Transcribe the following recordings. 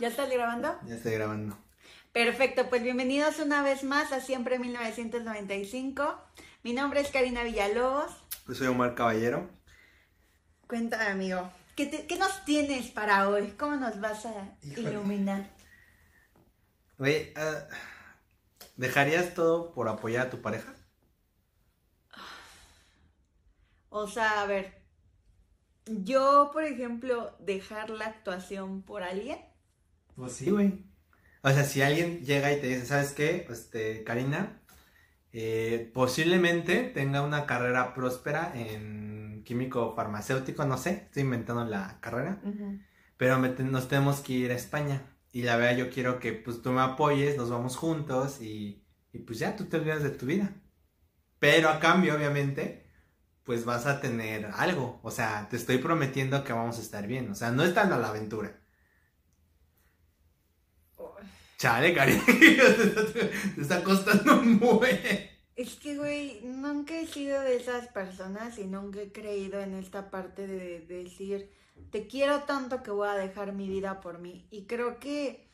¿Ya estás grabando? Ya estoy grabando. Perfecto, pues bienvenidos una vez más a Siempre 1995. Mi nombre es Karina Villalobos. Pues soy Omar Caballero. Cuéntame, amigo, ¿qué, te- qué nos tienes para hoy? ¿Cómo nos vas a Híjole. iluminar? Oye, ah, ¿dejarías todo por apoyar a tu pareja? O sea, a ver, yo, por ejemplo, dejar la actuación por alguien. Pues sí, güey. O sea, si alguien llega y te dice, ¿sabes qué? Este, Karina, eh, posiblemente tenga una carrera próspera en químico farmacéutico, no sé, estoy inventando la carrera, pero te- nos tenemos que ir a España. Y la verdad yo quiero que pues tú me apoyes, nos vamos juntos y, y pues ya tú te olvidas de tu vida. Pero a cambio, obviamente, pues vas a tener algo. O sea, te estoy prometiendo que vamos a estar bien. O sea, no es tan a la aventura. Chale, cariño, te está costando muy. Es que, güey, nunca he sido de esas personas y nunca he creído en esta parte de, de decir, te quiero tanto que voy a dejar mi vida por mí. Y creo que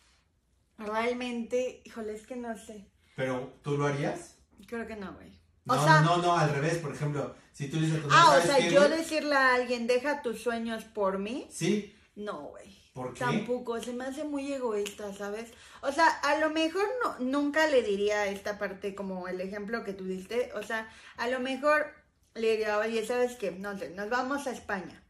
realmente, híjole, es que no sé. Pero, ¿tú lo harías? Creo que no, güey. O No, sea- no, no, al revés, por ejemplo, si tú dices, Ah, o sea, yo decirle a alguien, deja tus sueños por mí, Sí, no, güey. Tampoco, se me hace muy egoísta, ¿sabes? O sea, a lo mejor no, nunca le diría esta parte como el ejemplo que tú diste. O sea, a lo mejor le diría, oye, ¿sabes qué? No sé, nos vamos a España.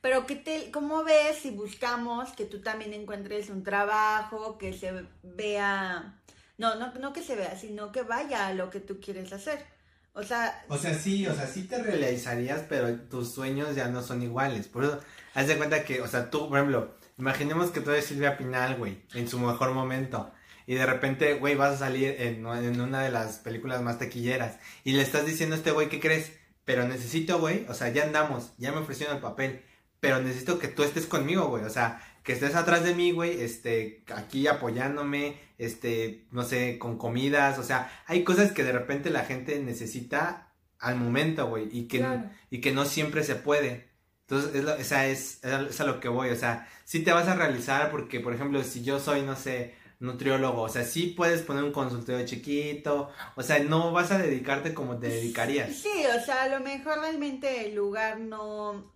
Pero ¿qué te, ¿cómo ves si buscamos que tú también encuentres un trabajo, que se vea... No, no, no que se vea, sino que vaya a lo que tú quieres hacer. O sea, O sea, sí, o sea, sí te realizarías, pero tus sueños ya no son iguales. Por eso, haz de cuenta que, o sea, tú, por ejemplo, imaginemos que tú eres Silvia Pinal, güey, en su mejor momento. Y de repente, güey, vas a salir en, una de las películas más taquilleras. Y le estás diciendo a este güey, ¿qué crees? Pero necesito, güey, o sea, ya andamos, ya me ofrecieron el papel. Pero necesito que tú estés conmigo, güey. O sea, que estés atrás de mí, güey, este, aquí apoyándome, este, no sé, con comidas, o sea, hay cosas que de repente la gente necesita al momento, güey, y que, Claro. y que no siempre se puede. Entonces, es lo- esa es, es a- es a lo que voy, o sea, sí te vas a realizar porque, por ejemplo, si yo soy, no sé, nutriólogo, o sea, sí puedes poner un consultorio chiquito, o sea, no vas a dedicarte como te dedicarías. Sí, o sea, a lo mejor realmente el lugar no,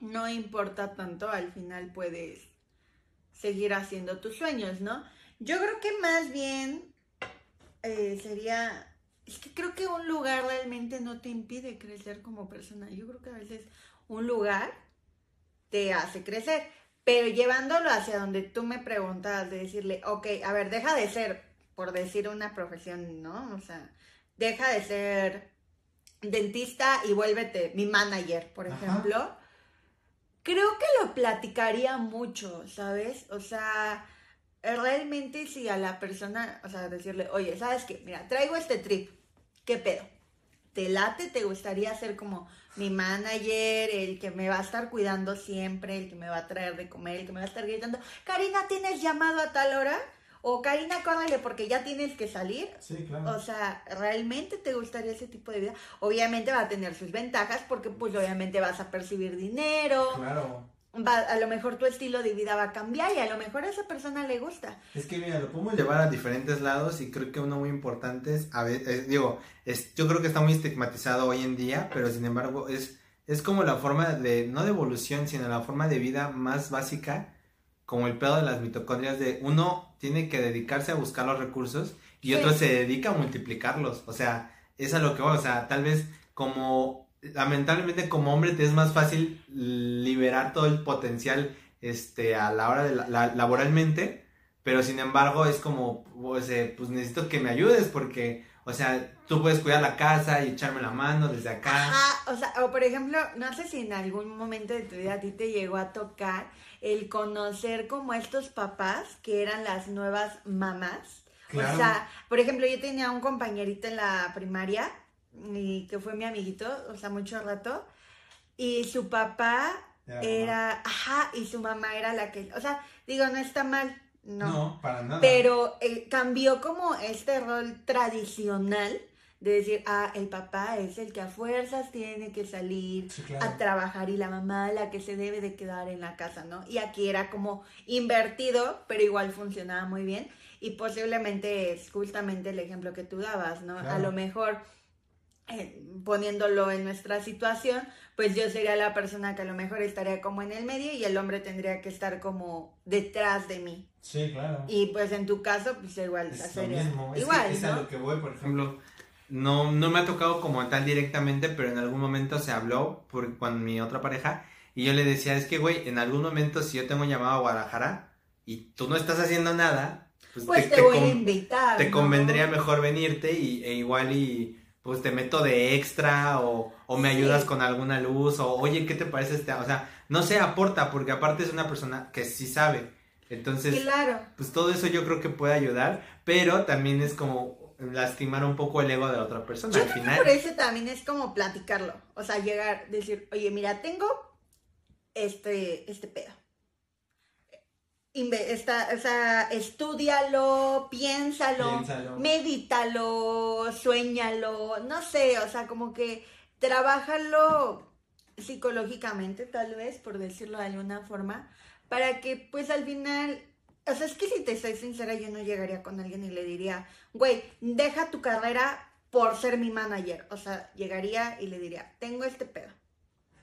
no importa tanto, al final puedes seguir haciendo tus sueños, ¿no? Yo creo que más bien eh, sería, es que creo que un lugar realmente no te impide crecer como persona, yo creo que a veces un lugar te hace crecer, pero llevándolo hacia donde tú me preguntabas, de decirle, ok, a ver, deja de ser, por decir una profesión, ¿no? O sea, deja de ser dentista y vuélvete mi manager, por Ajá. ejemplo. Creo que lo platicaría mucho, ¿sabes? O sea, realmente si a la persona, o sea, decirle, oye, ¿sabes qué? Mira, traigo este trip, ¿qué pedo? ¿Te late? ¿Te gustaría ser como mi manager, el que me va a estar cuidando siempre, el que me va a traer de comer, el que me va a estar gritando, Karina, ¿tienes llamado a tal hora? O Karina, córrele porque ya tienes que salir. Sí, O sea, ¿realmente te gustaría ese tipo de vida? Obviamente va a tener sus ventajas porque pues obviamente vas a percibir dinero, Claro. Va, a lo mejor tu estilo de vida va a cambiar y a lo mejor a esa persona le gusta. Es que mira, lo podemos llevar a diferentes lados y creo que uno muy importante es, a ver, es- digo, es, yo creo que está muy estigmatizado hoy en día, pero sin embargo es, es como la forma de, no de evolución, sino la forma de vida más básica, como el pedo de las mitocondrias de uno tiene que dedicarse a buscar los recursos y Sí. otro se dedica a multiplicarlos, o sea, es a lo que voy, o sea, tal vez como, lamentablemente como hombre te es más fácil liberar todo el potencial este, a la hora de la- la- laboralmente, pero sin embargo es como, pues, eh, pues necesito que me ayudes porque, o sea, tú puedes cuidar la casa y echarme la mano desde acá. Ajá, o sea, o por ejemplo, no sé si en algún momento de tu vida a ti te llegó a tocar el conocer como estos papás que eran las nuevas mamás. Claro. O sea, por ejemplo, yo tenía un compañerito en la primaria y que fue mi amiguito, o sea, mucho rato, y su papá Era era, ajá, y su mamá era la que, o sea, digo, no está mal, no. para nada. Pero eh, cambió como este rol tradicional de decir, ah, el papá es el que a fuerzas tiene que salir Sí, claro. a trabajar y la mamá la que se debe de quedar en la casa, ¿no? Y aquí era como invertido, pero igual funcionaba muy bien y posiblemente es justamente el ejemplo que tú dabas, ¿no? A lo mejor eh, poniéndolo en nuestra situación, pues yo sería la persona que a lo mejor estaría como en el medio y el hombre tendría que estar como detrás de mí. Sí, claro. Y pues en tu caso, pues igual, Es sería mismo. Es igual, que es a ¿no? lo que voy, por ejemplo. No, no me ha tocado como tal directamente, pero en algún momento se habló por, con mi otra pareja y yo le decía, es que, güey, en algún momento si yo tengo llamado a Guadalajara y tú no estás haciendo nada, pues, Pues te, te voy a invitar. te ¿no? convendría mejor venirte y, e igual y pues te meto de extra o, o me ayudas Sí. con alguna luz o oye, ¿qué te parece este? O sea, no sé, aporta porque aparte es una persona que sí sabe. Entonces, Claro. pues todo eso yo creo que puede ayudar, pero también es como lastimar un poco el ego de la otra persona. Yo Al creo que final, por eso también es como platicarlo. O sea, llegar, decir, oye, mira, tengo este, este pedo. Esta- o sea, estúdialo, piénsalo, Piénsalo. medítalo, sueñalo, no sé, o sea, como que trabájalo psicológicamente, tal vez, por decirlo de alguna forma, para que pues al final, o sea, es que si te soy sincera, yo no llegaría con alguien y le diría, güey, deja tu carrera por ser mi manager. O sea, llegaría y le diría, tengo este pedo.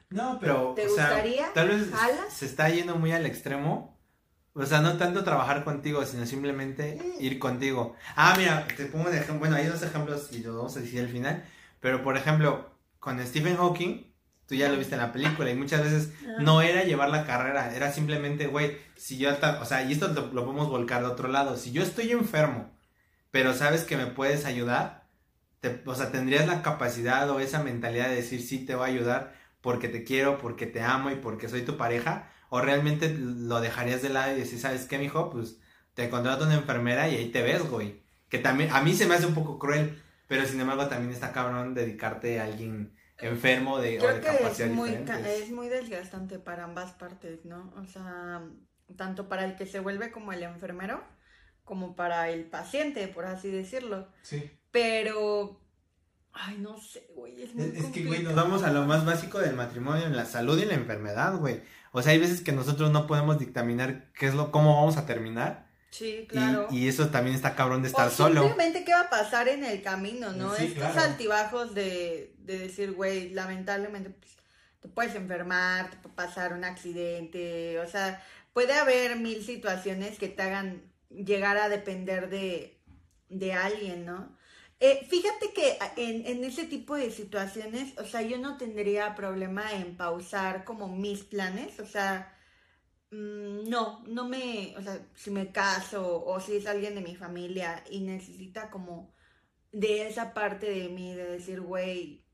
No, pero ¿Te o sea, gustaría? tal vez se está yendo muy al extremo. O sea, no tanto trabajar contigo, sino simplemente ir contigo. Ah, mira, te pongo un ejemplo. Bueno, hay dos ejemplos y los vamos a decir al final. Pero, por ejemplo, con Stephen Hawking, tú ya lo viste en la película y muchas veces no era llevar la carrera, era simplemente, güey, si yo, o sea, y esto lo, lo podemos volcar de otro lado. Si yo estoy enfermo, pero sabes que me puedes ayudar, te- o sea, tendrías la capacidad o esa mentalidad de decir, sí, te voy a ayudar porque te quiero, porque te amo y porque soy tu pareja, o realmente lo dejarías de lado y decir, ¿sabes qué, mijo? Pues te contrato una enfermera y ahí te ves, güey. Que también, a mí se me hace un poco cruel, pero sin embargo también está cabrón dedicarte a alguien enfermo de, o Creo de que es muy, es muy desgastante para ambas partes, ¿no? O sea, tanto para el que se vuelve como el enfermero, como para el paciente, por así decirlo. Sí. Pero, ay, no sé, güey, es muy Es, es que, güey, nos vamos a lo más básico del matrimonio, en la salud y en la enfermedad, güey. O sea, hay veces que nosotros no podemos dictaminar qué es lo, cómo vamos a terminar. Sí, y- claro. Y, eso también está cabrón de estar o solo. simplemente qué va a pasar en el camino, ¿no? Sí, Estos claro. altibajos de, de decir, güey, lamentablemente pues, te puedes enfermar, te puede pasar un accidente, o sea, puede haber mil situaciones que te hagan llegar a depender de, de alguien, ¿no? Eh, fíjate que en, en ese tipo de situaciones, o sea, yo no tendría problema en pausar como mis planes, o sea, Mm, No, no me, o sea, si me caso o si es alguien de mi familia y necesita como de esa parte de mí, de decir, güey,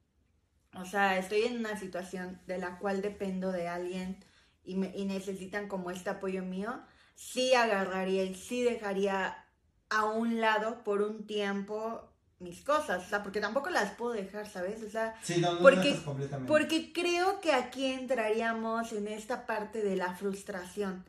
o sea, estoy en una situación de la cual dependo de alguien y, me, y necesitan como este apoyo mío, sí agarraría y sí dejaría a un lado por un tiempo mis cosas, o sea, porque tampoco las puedo dejar, ¿sabes? O sea, Sí, no, no Porque- completamente. creo que aquí entraríamos en esta parte de la frustración.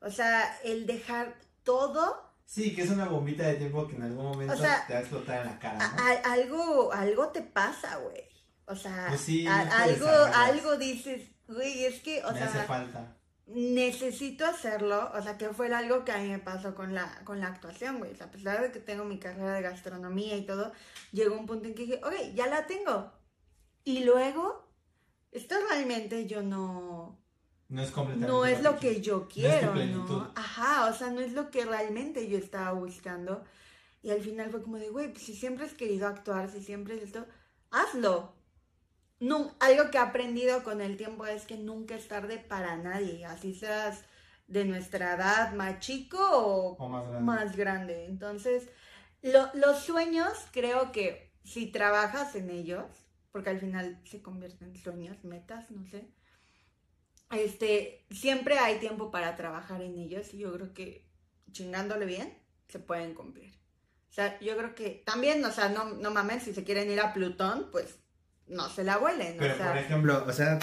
O sea, el dejar todo, Sí, que es una bombita de tiempo que en algún momento O sea, te va a explotar en la cara, a- ¿no? a- algo, algo te pasa, güey. O sea, Pues sí, a- algo, algo dices, güey, es que, o Me sea, hace falta. Necesito hacerlo, o sea, que fue algo que a mí me pasó con la, con la actuación, güey. O sea, a pesar de que tengo mi carrera de gastronomía y todo, llegó un punto en que dije, ok, ya la tengo. Y luego, esto realmente yo no, No es completamente. no es lo que yo quiero, plenitud. ¿no? Ajá, o sea, no es lo que realmente yo estaba buscando. Y al final fue como de, güey, pues si siempre has querido actuar, si siempre es esto, hazlo. No, algo que he aprendido con el tiempo es que nunca es tarde para nadie, así seas de nuestra edad más chico o O más grande. más grande. Entonces, lo- los sueños creo que si trabajas en ellos, porque al final se convierten en sueños, metas, no sé, este, siempre hay tiempo para trabajar en ellos y yo creo que chingándole bien se pueden cumplir. O sea, yo creo que también, o sea, no, no mames, si se quieren ir a Plutón, pues no se la huelen, Pero o sea, por ejemplo, o sea,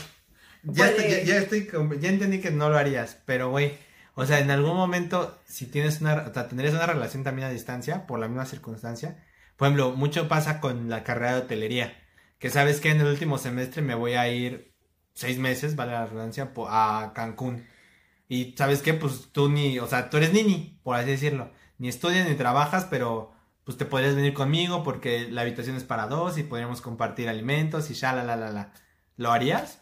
ya, estoy, ya, ya estoy ya entendí que no lo harías, pero güey, o sea, en algún momento, si tienes una, o sea, tendrías una relación también a distancia, por la misma circunstancia, Por ejemplo, mucho pasa con la carrera de hotelería. Que sabes que en el último semestre me voy a ir seis meses, vale la redundancia, a Cancún. Y sabes qué, pues tú ni, o sea, tú eres nini, por así decirlo. Ni estudias ni trabajas, pero pues te podrías venir conmigo porque la habitación es para dos y podríamos compartir alimentos y ya, la, la, la, la. ¿Lo harías?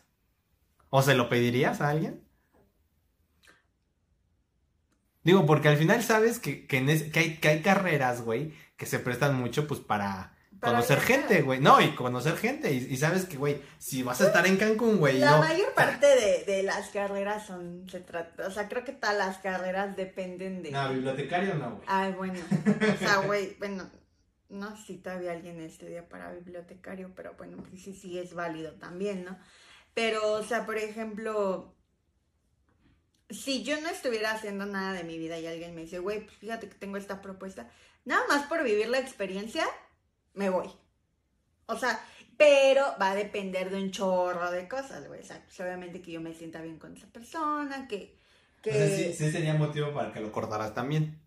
¿O se lo pedirías a alguien? Digo, porque al final sabes que, que, hay, que hay carreras, güey, que se prestan mucho, pues, Para conocer gente, güey. No, y conocer gente. Y, y sabes que, güey, si vas a estar en Cancún, güey, La no. mayor parte de, de las carreras son, se trata, o sea, creo que todas las carreras dependen de... No, bibliotecario no, güey. Ay, bueno, o sea, güey, bueno, no sé si todavía alguien estudia para bibliotecario, pero bueno, pues sí, sí es válido también, ¿no? Pero, o sea, por ejemplo, si yo no estuviera haciendo nada de mi vida y alguien me dice, güey, pues fíjate que tengo esta propuesta, nada más por vivir la experiencia, me voy. O sea, pero va a depender de un chorro de cosas, güey. O sea, pues, obviamente que yo me sienta bien con esa persona, que... que... O sea, sí, sí sería motivo para que lo cortaras también.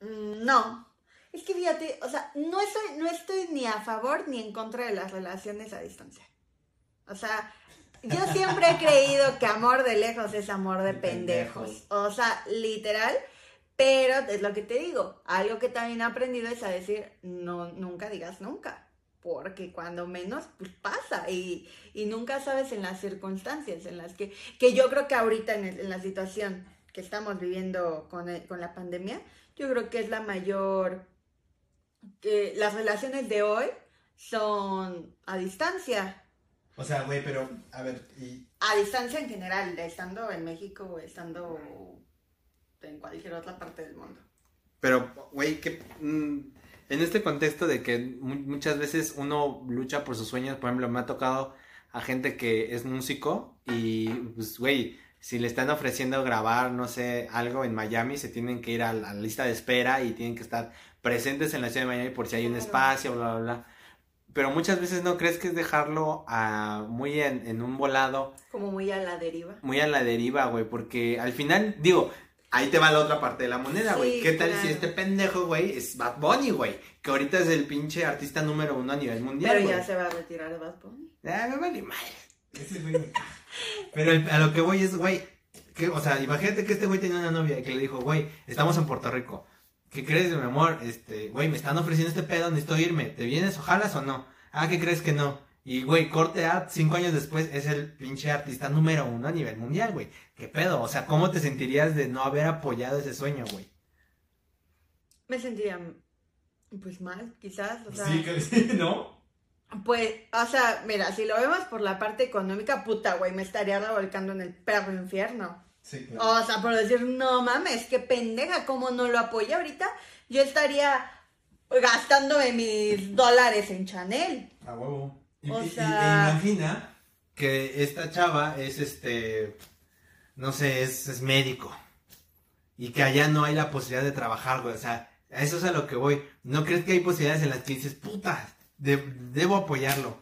Mm, No. Es que fíjate, o sea, no estoy, no estoy ni a favor ni en contra de las relaciones a distancia. O sea, yo siempre he creído que amor de lejos es amor de De pendejos. pendejos. O sea, literal. Pero es lo que te digo. Algo que también he aprendido es a decir, no, nunca digas nunca. Porque cuando menos, pues pasa. Y, y nunca sabes en las circunstancias en las que, que yo creo que ahorita en, el- en la situación que estamos viviendo con, el- con la pandemia, yo creo que es la mayor, que las relaciones de hoy son a distancia, O sea, güey, pero, a ver, y... a distancia en general, estando en México estando en cualquier otra parte del mundo. Pero, güey, que... mm, en este contexto de que mu- muchas veces uno lucha por sus sueños, por ejemplo, me ha tocado a gente que es músico y, pues, güey, si le están ofreciendo grabar, no sé, algo en Miami, se tienen que ir a la, a la lista de espera y tienen que estar presentes en la ciudad de Miami por si hay un Claro. espacio, bla, bla, bla. Pero muchas veces no crees que es dejarlo a, muy en, en un volado, Como muy a la deriva. muy a la deriva, güey, porque al final, digo, ahí te va la otra parte de la moneda, güey. Sí, ¿Qué tal claro. si este pendejo, güey, es Bad Bunny, güey? Que ahorita es el pinche artista número uno a nivel mundial, Pero ya se va a retirar Bad Bunny. Ah, me vale madre. Ese güey. Pero el- a lo que voy es, güey, que, o sea, imagínate que este güey tenía una novia y que le dijo, güey, estamos en Puerto Rico. ¿Qué crees, mi amor? Este, güey, me están ofreciendo este pedo, necesito irme. ¿Te vienes o jalas o no? Ah, ¿qué crees que no? Y, güey, corte a cinco años después es el pinche artista número uno a nivel mundial, güey. ¿Qué pedo? O sea, ¿cómo te sentirías de no haber apoyado ese sueño, güey? Me sentiría, pues mal, quizás. O sea, que sí, ¿no? Pues, o sea, mira, si lo vemos por la parte económica, puta, güey, me estaría revolcando en el perro infierno. Sí, O sea, por decir, no mames, qué pendeja, ¿cómo no lo apoya ahorita? Yo estaría gastándome mis dólares en Chanel. A huevo. Y, O y- y- sea- imagina que esta chava es este, no sé, es, es médico. Y que allá no hay la posibilidad de trabajar, güey. O sea, a eso es a lo que voy. ¿No crees que hay posibilidades en las que dices, puta, de- debo apoyarlo?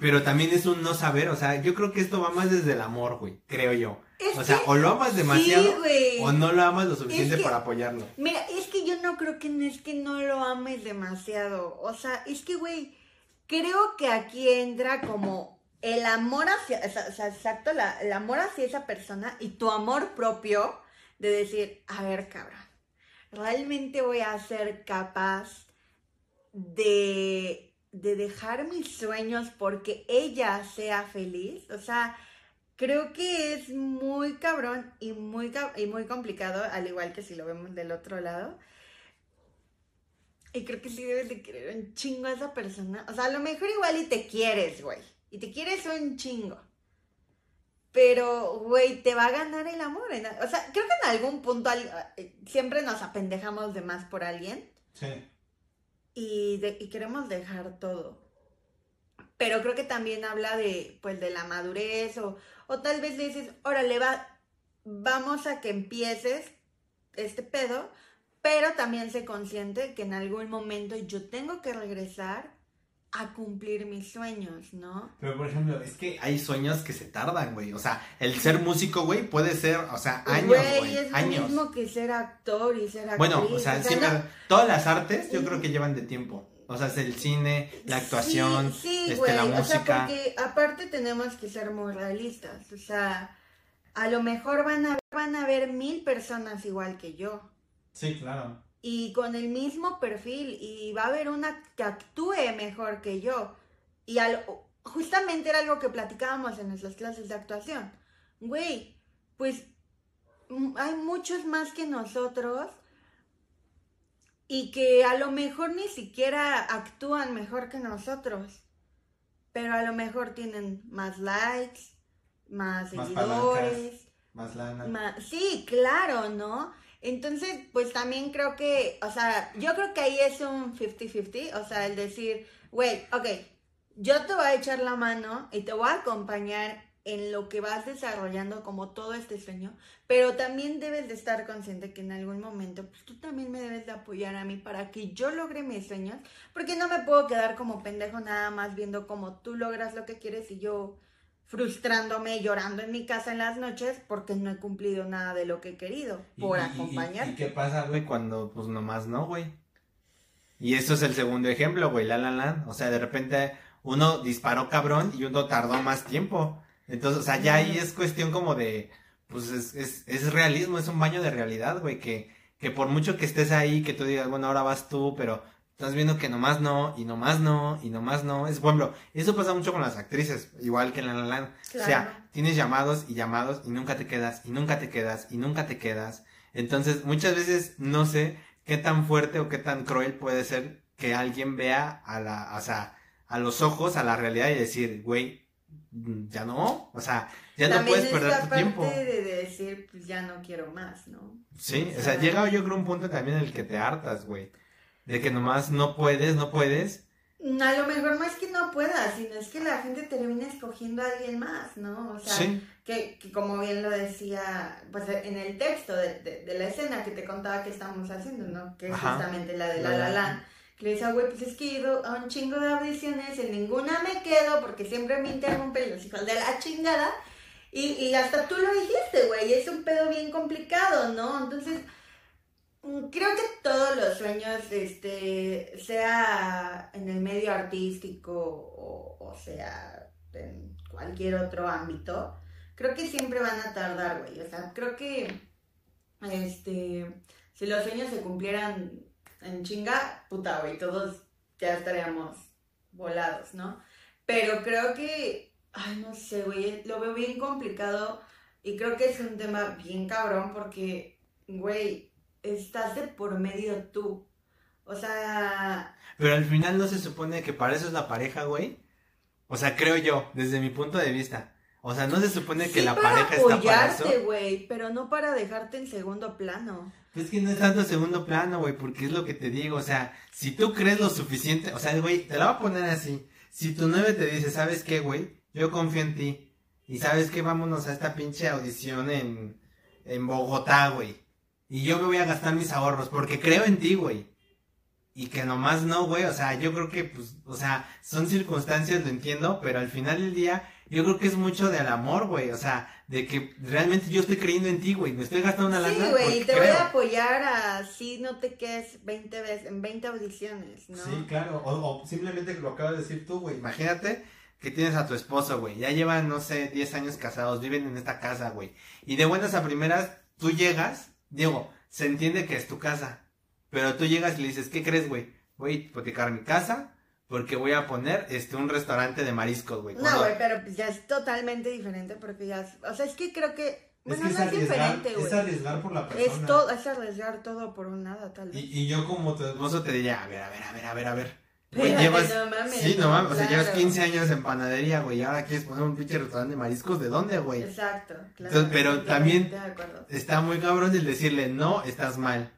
Pero también es un no saber, o sea, yo creo que esto va más desde el amor, güey, creo yo. Es o sea, que o lo amas demasiado Sí, güey. o no lo amas lo suficiente Es que- para apoyarlo. Mira, es que yo no creo que no es que no lo ames demasiado. O sea, es que, güey, creo que aquí entra como el amor hacia, o sea, exacto, el amor hacia esa persona y tu amor propio de decir, a ver, cabrón, realmente voy a ser capaz de, de dejar mis sueños porque ella sea feliz. O sea, creo que es muy cabrón y muy, y muy complicado, al igual que si lo vemos del otro lado. Y creo que sí debes de querer un chingo a esa persona. O sea, a lo mejor igual y te quieres, güey. Y te quieres un chingo. Pero, güey, te va a ganar el amor. en- O sea, creo que en algún punto eh, siempre nos apendejamos de más por alguien Sí. y, de- y queremos dejar todo. Pero creo que también habla de, pues, de la madurez o, o tal vez le dices, órale, va, vamos a que empieces este pedo, pero también sé consciente que en algún momento yo tengo que regresar a cumplir mis sueños, ¿no? Pero por ejemplo, es que hay sueños que se tardan, güey. O sea, el ser músico, güey, puede ser, o sea, años, güey. Güey, es años. lo mismo que ser actor y ser actriz. Bueno, o sea, sí, no- pero todas las artes yo creo que llevan de tiempo. O sea, es el cine, la actuación, Sí, sí, este, güey. la O sea, música. porque aparte tenemos que ser muy realistas. O sea, a lo mejor van a, van a haber mil personas igual que yo. Sí, claro. Y con el mismo perfil. Y va a haber una que actúe mejor que yo. Y al- justamente era algo que platicábamos en nuestras clases de actuación. Güey, pues mm, hay muchos más que nosotros y que a lo mejor ni siquiera actúan mejor que nosotros, pero a lo mejor tienen más likes, más Más seguidores, Más lana. sí, claro, ¿no? Entonces, pues también creo que, o sea, yo creo que ahí es un 50-50, o sea, el decir, güey, ok, yo te voy a echar la mano y te voy a acompañar en lo que vas desarrollando como todo este sueño, pero también debes de estar consciente que en algún momento, pues tú también me debes de apoyar a mí para que yo logre mis sueños, porque no me puedo quedar como pendejo nada más viendo cómo tú logras lo que quieres y yo frustrándome, llorando en mi casa en las noches porque no he cumplido nada de lo que he querido por ¿Y- y- acompañar. ¿Y, y qué pasa, güey, cuando pues nomás no, güey? Y eso es el segundo ejemplo, güey, la la la. O sea, de repente uno disparó cabrón y uno tardó más tiempo. Entonces, o sea, ya ahí es cuestión como de, pues es, es, es realismo, es un baño de realidad, güey, que, que por mucho que estés ahí, que tú digas, bueno, ahora vas tú, pero estás viendo que nomás no, y nomás no, y nomás no. Es, por ejemplo, eso pasa mucho con las actrices, igual que en la la Land. O Claro. sea, tienes llamados y llamados y nunca te quedas, y nunca te quedas, y nunca te quedas. Entonces, muchas veces no sé qué tan fuerte o qué tan cruel puede ser que alguien vea a la, o sea, a los ojos, a la realidad y decir, güey, ya no, o sea, ya no puedes perder esta tu parte tiempo. de decir, pues ya no quiero más, ¿no? Sí, o o sea, sea- llega yo creo un punto también en el que te hartas, güey. De que nomás no puedes, no puedes. A lo mejor no es que no pueda, sino es que la gente termina escogiendo a alguien más, ¿no? O sea, Sí. que, que como bien lo decía, pues en el texto de, de- de la escena que te contaba que estamos haciendo, ¿no? Que es Ajá. justamente la de La La La. Que le decía, güey, pues es que he ido a un chingo de audiciones, en ninguna me quedo porque siempre me interrumpen los hijos de la chingada. Y, y hasta tú lo dijiste, güey, es un pedo bien complicado, ¿no? Entonces, creo que todos los sueños, este, sea en el medio artístico o, sea en cualquier otro ámbito, creo que siempre van a tardar, güey. O sea, creo que, este, si los sueños se cumplieran en chinga, puta, güey, todos ya estaríamos volados, ¿no? Pero creo que, ay, no sé, güey, lo veo bien complicado y creo que es un tema bien cabrón porque, güey, estás de por medio tú. O sea, Pero al final no se supone que para eso es la pareja, güey. O sea, creo yo, desde mi punto de vista. O sea, no se supone que sí la para pareja está para eso. apoyarte, güey, pero no para dejarte en segundo plano. Es que no es tanto segundo plano, güey, porque es lo que te digo, o sea, si tú crees lo suficiente, o sea, güey, te la voy a poner así. Si tu nueve te dice, ¿sabes qué, güey? Yo confío en ti. Y sabes qué, vámonos a esta pinche audición en, en Bogotá, güey. Y yo me voy a gastar mis ahorros, porque creo en ti, güey. Y que nomás no, güey, o sea, yo creo que, pues, o sea, son circunstancias, lo entiendo, pero al final del día, yo creo que es mucho del amor, güey, o sea, de que realmente yo estoy creyendo en ti, güey, me estoy gastando una lana Sí, güey, y te voy a apoyar así no te quedes 20 veces, en 20 audiciones, ¿no? Sí, claro. O, o simplemente lo acabas de decir tú, güey. Imagínate que tienes a tu esposo, güey. Ya llevan, no sé, 10 años casados, viven en esta casa, güey. Y de buenas a primeras, tú llegas, digo, se entiende que es tu casa. Pero tú llegas y le dices, ¿qué crees, güey? Voy a hipotecar mi casa porque voy a poner este un restaurante de mariscos, güey. No, güey, pero pues ya es totalmente diferente porque ya, es- o sea, es que creo que, Es bueno, que es no es diferente, es güey. arriesgar por la persona. Es todo, es arriesgar todo por un nada, tal vez. Y, y yo como tu esposo te diría, a ver, a ver, a ver, a ver, a ver. Güey, llevas, no mames, sí, no mames, o sea, llevas claro. 15 años en panadería, güey, y ahora quieres poner un pinche restaurante de mariscos, ¿de dónde, güey? Exacto, claro. Entonces, pero también-. Está muy cabrón el decirle, no, estás mal.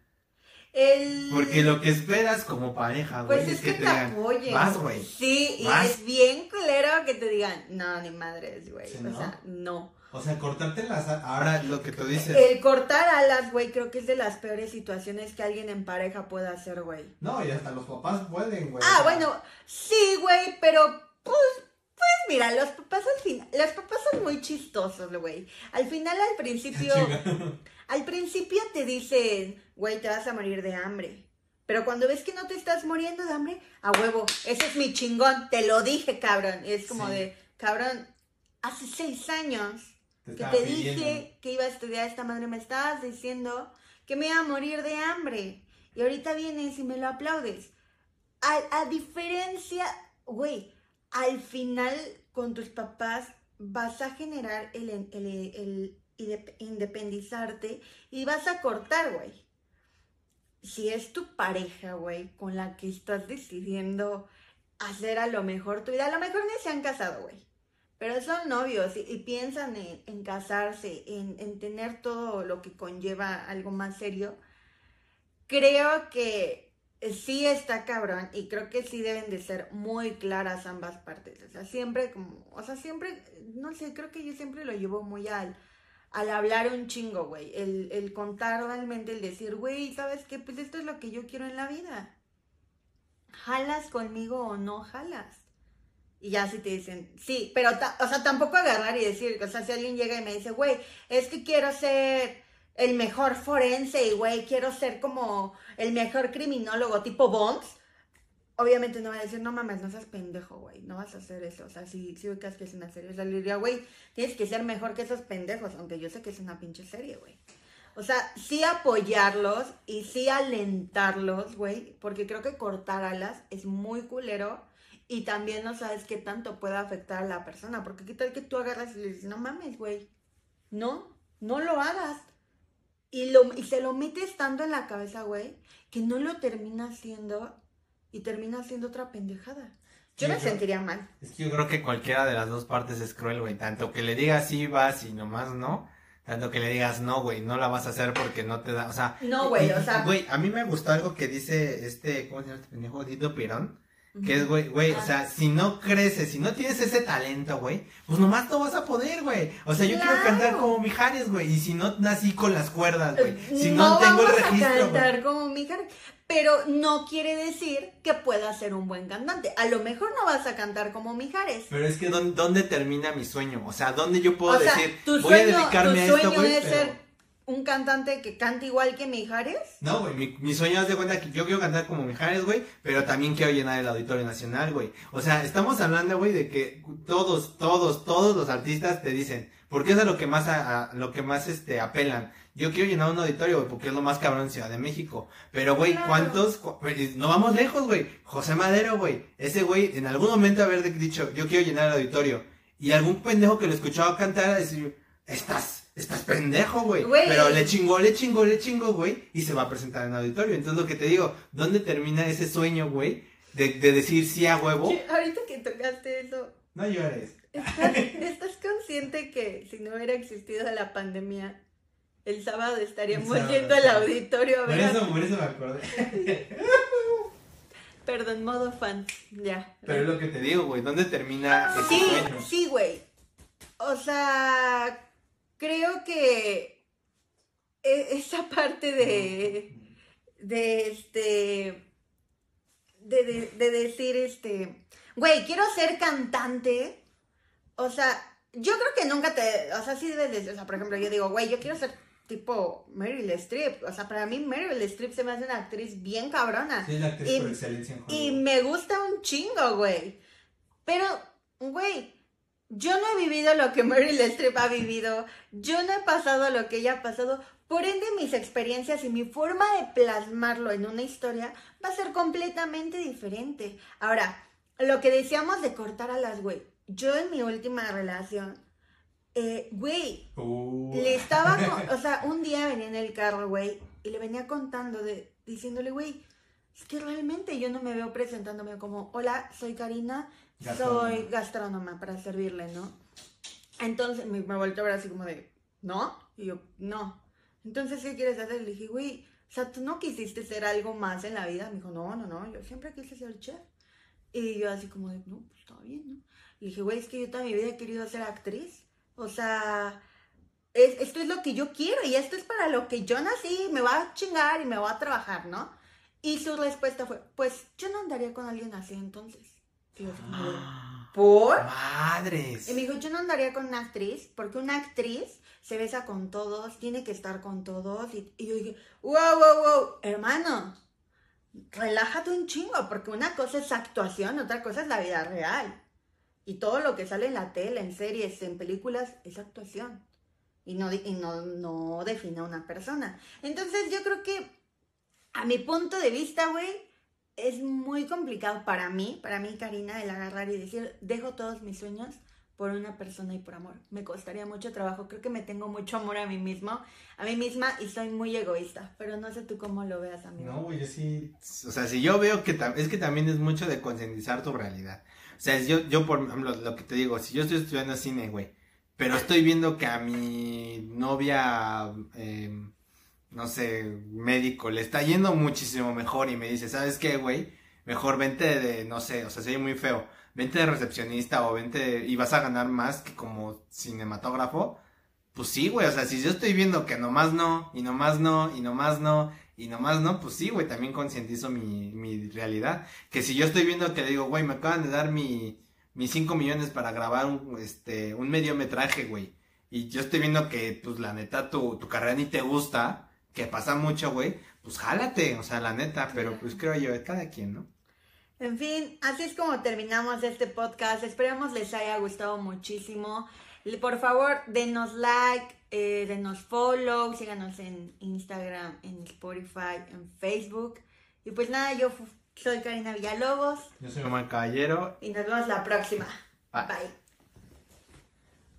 El... Porque lo que esperas como pareja, güey, Pues es que, te, digan, apoyen. vas, güey. Sí, y vas. es bien culero que te digan, no, ni madres, güey. Sí, o ¿no? sea, no. O sea, cortarte las alas. Ahora lo que tú dices. El cortar alas, güey, creo que es de las peores situaciones que alguien en pareja puede hacer, güey. No, y hasta los papás pueden, güey. Ah, bueno, sí, güey, pero pues, pues mira, los papás al final, los papás son muy chistosos, güey. Al final, al principio, al principio te dicen, güey, te vas a morir de hambre. Pero cuando ves que no te estás muriendo de hambre, a huevo, ese es mi chingón, te lo dije, cabrón. Es como de, cabrón, hace seis años que te dije que iba a estudiar esta madre, me estabas diciendo que me iba a morir de hambre. Y ahorita vienes y me lo aplaudes. A, diferencia, güey, al final con tus papás vas a generar el, el independizarte y vas a cortar, güey si es tu pareja, güey, con la que estás decidiendo hacer a lo mejor tu vida, a lo mejor ni se han casado, güey, pero son novios y, piensan en, casarse, en, tener todo lo que conlleva algo más serio, creo que sí está cabrón y creo que sí deben de ser muy claras ambas partes, o sea, siempre como, o sea, siempre, no sé, creo que yo siempre lo llevo muy al al hablar un chingo, güey. El, contar realmente, el decir, güey, ¿sabes qué? Pues esto es lo que yo quiero en la vida. ¿Jalas conmigo o no jalas? Y ya si te dicen, sí, pero, o sea, tampoco agarrar y decir, o sea, si alguien llega y me dice, güey, es que quiero ser el mejor forense y, güey, quiero ser como el mejor criminólogo tipo Bones obviamente no va a decir, no mames, no seas pendejo, güey, no vas a hacer eso. O sea, si, si ubicas que es una serie, o sea, le diría, güey, tienes que ser mejor que esos pendejos, aunque yo sé que es una pinche serie, güey. O sea, sí apoyarlos y sí alentarlos, güey, porque creo que cortar alas es muy culero y también no sabes qué tanto puede afectar a la persona, porque qué tal que tú agarras y le dices, no mames, güey, no, no lo hagas. Y, lo, y se lo metes tanto en la cabeza, güey, que no lo termina haciendo y termina siendo otra pendejada. Yo me sentiría mal. Es que yo creo que cualquiera de las dos partes es cruel, güey. Tanto que le digas sí vas y nomás no. Tanto que le digas no, güey, no la vas a hacer porque no te da, o sea. No, güey, o sea. Güey, a mí me gustó algo que dice este, ¿cómo se llama este pendejo? Dito Pirón. Que es, güey, güey, o sea, si no creces, si no tienes ese talento, güey, pues nomás no vas a poder, güey. O sea, yo quiero cantar como Mijares, güey, y si no nací con las cuerdas, güey. Si no, tengo el registro. A cantar como Mijares pero no quiere decir que pueda ser un buen cantante. A lo mejor no vas a cantar como Mijares. Pero es que ¿dónde, termina mi sueño? O sea, ¿dónde yo puedo decir, voy a dedicarme a esto, güey? ser un cantante que cante igual que Mijares? No, güey, mi, sueño es de cuenta que yo quiero cantar como Mijares, güey, pero también quiero llenar el Auditorio Nacional, güey. O sea, estamos hablando, güey, de que todos, todos, todos los artistas te dicen, porque es a lo que más, a, lo que más, este, apelan. Yo quiero llenar un auditorio, güey, porque es lo más cabrón en Ciudad de México. Pero, güey, ¿cuántos? no vamos lejos, güey. José Madero, güey. Ese güey, en algún momento haber dicho, yo quiero llenar el auditorio. Y algún pendejo que lo escuchaba cantar a decir, estás, estás pendejo, güey. Pero le chingó, le chingó, le chingó, güey. Y se va a presentar en el auditorio. Entonces, lo que te digo, ¿dónde termina ese sueño, güey? De, de decir sí a huevo. Ahorita que tocaste eso. No llores. ¿Estás, ¿Estás consciente que si no hubiera existido la pandemia, el sábado estaríamos yendo al auditorio a ver. Por eso, por eso me acordé. Perdón, modo fan, ya. Pero es lo que te digo, güey, ¿dónde termina ese Sí, sí, güey. O sea, creo que e, esa parte de, de este, de, de decir, este, güey, quiero ser cantante. O sea, yo creo que nunca te, o sea, sí debes decir, o sea, por ejemplo, yo digo, güey, yo quiero ser tipo Meryl Streep. O sea, para mí Meryl Streep se me hace una actriz bien cabrona. Sí, la actriz y, por excelencia Y me gusta un chingo, güey. Pero, güey, yo no he vivido lo que Meryl Streep ha vivido. Yo no he pasado lo que ella ha pasado. Por ende, mis experiencias y mi forma de plasmarlo en una historia va a ser completamente diferente. Ahora, lo que decíamos de cortar a las güey. Yo en mi última relación eh, güey, uh. le estaba, o sea, un día venía en el carro, güey, y le venía contando, de, diciéndole, güey, es que realmente yo no me veo presentándome como, hola, soy Karina, soy gastrónoma para servirle, ¿no? Entonces me, me volteó a ver así como de, ¿no? Y yo, no. Entonces, ¿qué quieres hacer? Le dije, güey, o sea, ¿tú no quisiste ser algo más en la vida? Me dijo, no, no, no, yo siempre quise ser chef. Y yo así como de, no, pues está bien, ¿no? Le dije, güey, es que yo toda mi vida he querido ser actriz O sea, es- esto es lo que yo quiero y esto es para lo que yo nací, me va a chingar y me va a trabajar, ¿no? Y su respuesta fue, pues yo no andaría con alguien así entonces. Y yo de, ¿Por? Madres. Y me dijo, yo no andaría con una actriz, porque una actriz se besa con todos, tiene que estar con todos. Y, y yo dije, wow, wow, wow, hermano, relájate un chingo, porque una cosa es actuación, otra cosa es la vida real. Y todo lo que sale en la tele, en series, en películas, es actuación. Y no, y no, no define a una persona. Entonces yo creo que, a mi punto de vista, güey, es muy complicado para mí, para mí, Karina, el agarrar y decir, dejo todos mis sueños por una persona y por amor. Me costaría mucho trabajo. Creo que me tengo mucho amor a mí mismo, a mí misma y soy muy egoísta. Pero no sé tú cómo lo veas, amigo. No, yo sí. O sea, si yo veo que es que también es mucho de concientizar tu realidad. O sea, yo, yo por ejemplo, lo que te digo, si yo estoy estudiando cine, güey, pero estoy viendo que a mi novia, eh, no sé, médico, le está yendo muchísimo mejor y me dice, ¿sabes qué, güey? Mejor vente de, no sé, o sea, soy muy feo, vente de recepcionista o vente y vas a ganar más que como cinematógrafo. Pues sí, güey, o sea, si yo estoy viendo que nomás no, y nomás no, y nomás no, y nomás no, pues sí, güey, también concientizo mi, mi realidad. Que si yo estoy viendo que le digo, güey, me acaban de dar mi, mis 5 millones para grabar un, este, un mediometraje, güey. Y yo estoy viendo que, pues, la neta, tu, tu carrera ni te gusta, que pasa mucho, güey. Pues jálate, o sea, la neta, pero pues creo yo, de cada quien, ¿no? En fin, así es como terminamos este podcast. Esperamos les haya gustado muchísimo. Por favor, denos like, eh, denos follow, síganos en Instagram, en Spotify, en Facebook. Y pues nada, yo soy Karina Villalobos Yo soy Omar Caballero. y nos vemos la próxima. Bye. Bye.